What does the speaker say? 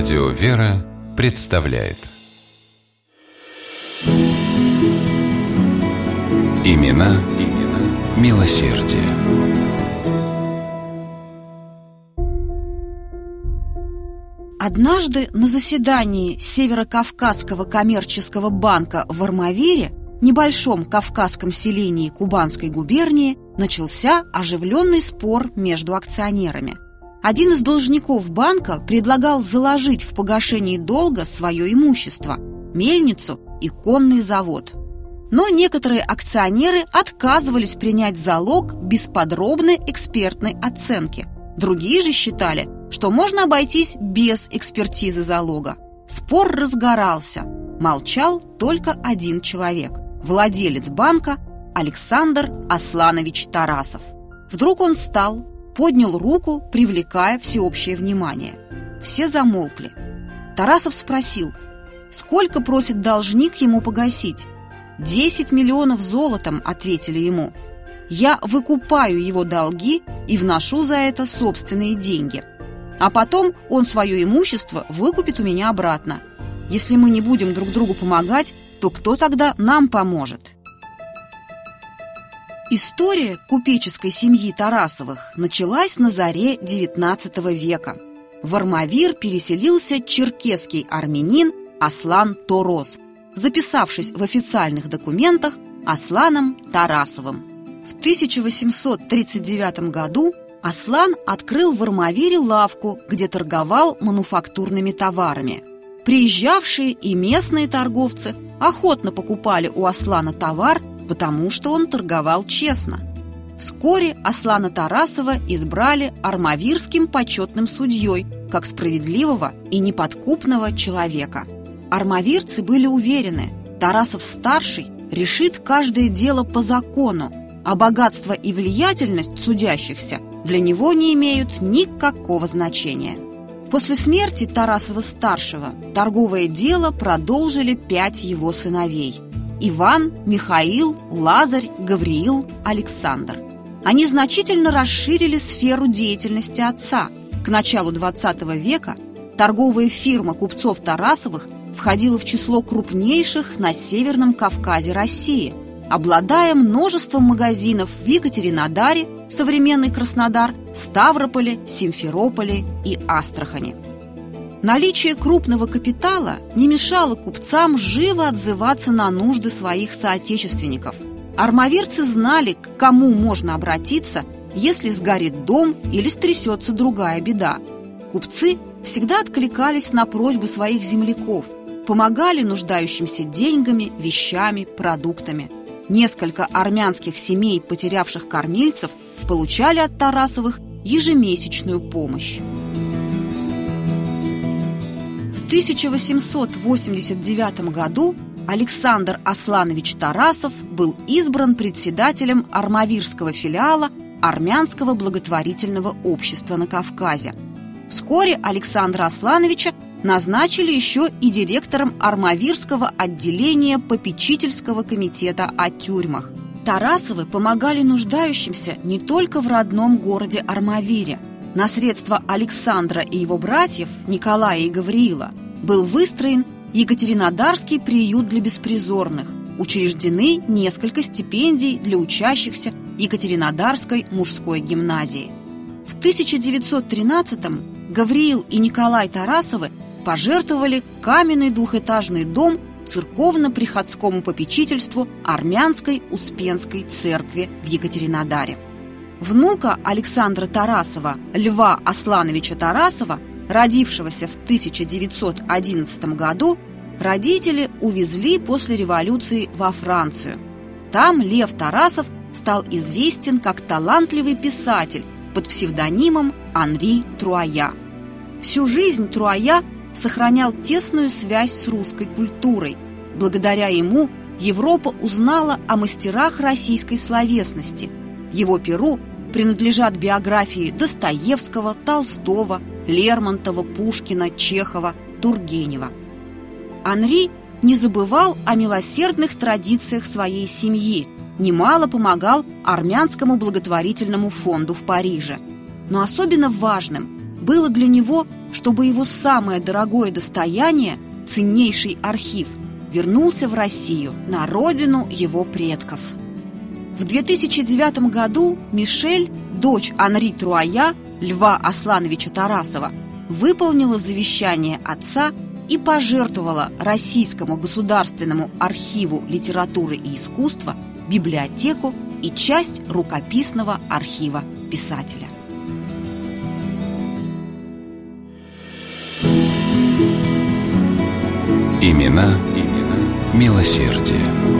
Радио «Вера» представляет Имена, имена милосердие. Однажды на заседании Северокавказского коммерческого банка в Армавире, небольшом кавказском селении Кубанской губернии, начался оживленный спор между акционерами. Один из должников банка предлагал заложить в погашении долга свое имущество – мельницу и конный завод. Но некоторые акционеры отказывались принять залог без подробной экспертной оценки. Другие же считали, что можно обойтись без экспертизы залога. Спор разгорался. Молчал только один человек – владелец банка Александр Асланович Тарасов. Вдруг он встал, поднял руку, привлекая всеобщее внимание. Все замолкли. Тарасов спросил, сколько просит должник ему погасить. «Десять миллионов золотом», — ответили ему. «Я выкупаю его долги и вношу за это собственные деньги. А потом он свое имущество выкупит у меня обратно. Если мы не будем друг другу помогать, то кто тогда нам поможет?» История купеческой семьи Тарасовых началась на заре XIX века. В Армавир переселился черкесский армянин Аслан Торос, записавшись в официальных документах Асланом Тарасовым. В 1839 году Аслан открыл в Армавире лавку, где торговал мануфактурными товарами. Приезжавшие и местные торговцы охотно покупали у Аслана товар потому что он торговал честно. Вскоре Аслана Тарасова избрали армавирским почетным судьей, как справедливого и неподкупного человека. Армавирцы были уверены, Тарасов-старший решит каждое дело по закону, а богатство и влиятельность судящихся для него не имеют никакого значения. После смерти Тарасова-старшего торговое дело продолжили пять его сыновей – Иван, Михаил, Лазарь, Гавриил, Александр. Они значительно расширили сферу деятельности отца. К началу XX века торговая фирма купцов Тарасовых входила в число крупнейших на Северном Кавказе России, обладая множеством магазинов в Екатеринодаре, современный Краснодар, Ставрополе, Симферополе и Астрахани. Наличие крупного капитала не мешало купцам живо отзываться на нужды своих соотечественников. Армавирцы знали, к кому можно обратиться, если сгорит дом или стрясется другая беда. Купцы всегда откликались на просьбы своих земляков, помогали нуждающимся деньгами, вещами, продуктами. Несколько армянских семей, потерявших кормильцев, получали от Тарасовых ежемесячную помощь. 1889 году Александр Асланович Тарасов был избран председателем армавирского филиала Армянского благотворительного общества на Кавказе. Вскоре Александра Аслановича назначили еще и директором Армавирского отделения попечительского комитета о тюрьмах. Тарасовы помогали нуждающимся не только в родном городе Армавире. На средства Александра и его братьев Николая и Гавриила был выстроен Екатеринодарский приют для беспризорных, учреждены несколько стипендий для учащихся Екатеринодарской мужской гимназии. В 1913-м Гавриил и Николай Тарасовы пожертвовали каменный двухэтажный дом церковно-приходскому попечительству Армянской Успенской церкви в Екатеринодаре. Внука Александра Тарасова, Льва Аслановича Тарасова, родившегося в 1911 году, родители увезли после революции во Францию. Там Лев Тарасов стал известен как талантливый писатель под псевдонимом Анри Труая. Всю жизнь Труая сохранял тесную связь с русской культурой. Благодаря ему Европа узнала о мастерах российской словесности. Его перу принадлежат биографии Достоевского, Толстого, Лермонтова, Пушкина, Чехова, Тургенева. Анри не забывал о милосердных традициях своей семьи, немало помогал армянскому благотворительному фонду в Париже. Но особенно важным было для него, чтобы его самое дорогое достояние, ценнейший архив, вернулся в Россию, на родину его предков. В 2009 году Мишель, дочь Анри Труая, Льва Аслановича Тарасова, выполнила завещание отца и пожертвовала Российскому государственному архиву литературы и искусства библиотеку и часть рукописного архива писателя. Имена, имена милосердие.